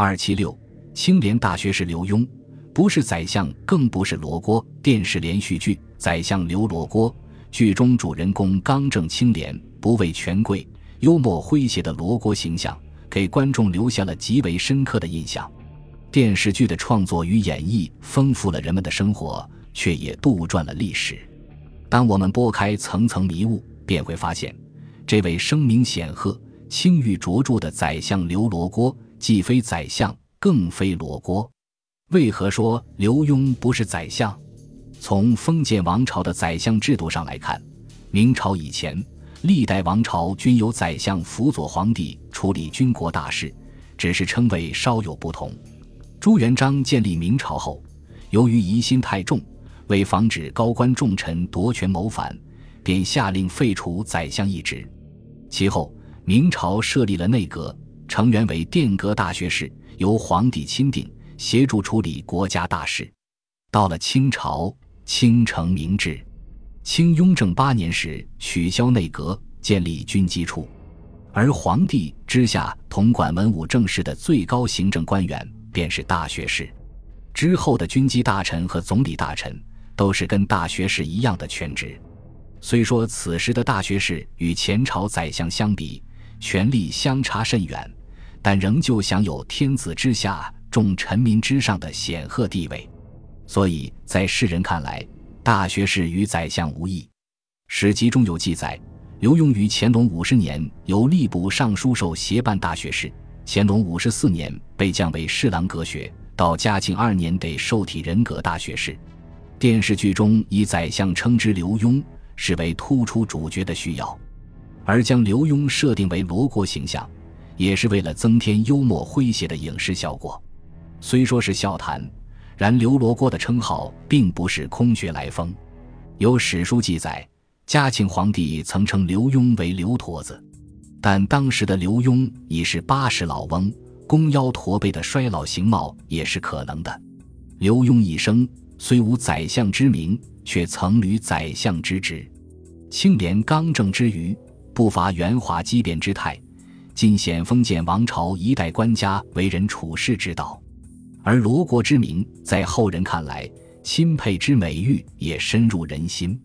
二七六，清廉大学士刘墉，不是宰相，更不是罗锅。电视连续剧《宰相刘罗锅》，剧中主人公刚正清廉、不畏权贵、幽默诙谐的罗锅形象，给观众留下了极为深刻的印象。电视剧的创作与演绎，丰富了人们的生活，却也杜撰了历史。当我们拨开层层迷雾，便会发现，这位声名显赫、清誉卓著的宰相刘罗锅，既非宰相，更非罗锅。为何说刘墉不是宰相？从封建王朝的宰相制度上来看，明朝以前，历代王朝均由宰相辅佐皇帝处理军国大事，只是称谓稍有不同。朱元璋建立明朝后，由于疑心太重。为防止高官重臣夺权谋反，便下令废除宰相一职。其后，明朝设立了内阁，成员为殿阁大学士，由皇帝钦定，协助处理国家大事。到了清朝，清成明制。清雍正八年时取消内阁，建立军机处，而皇帝之下统管文武政事的最高行政官员便是大学士。之后的军机大臣和总理大臣。都是跟大学士一样的全职，虽说此时的大学士与前朝宰相相比，权力相差甚远，但仍旧享有天子之下、重臣民之上的显赫地位。所以在世人看来，大学士与宰相无异。史籍中有记载，刘墉于乾隆五十年由吏部尚书授协办大学士，乾隆五十四年被降为侍郎阁学，到嘉庆二年得受体人格大学士。电视剧中以宰相称之刘墉，是为突出主角的需要；而将刘墉设定为罗锅形象，也是为了增添幽默诙谐的影视效果。虽说是笑谈，然刘罗锅的称号并不是空穴来风。有史书记载，嘉庆皇帝曾称刘墉为刘驼子，但当时的刘墉已是八十老翁，弓腰驼背的衰老形貌也是可能的。刘墉一生。虽无宰相之名，却曾履宰相之职，清廉刚正之余，不乏圆滑机变之态，尽显封建王朝一代官家为人处世之道。而罗国之名，在后人看来，钦佩之美誉也深入人心。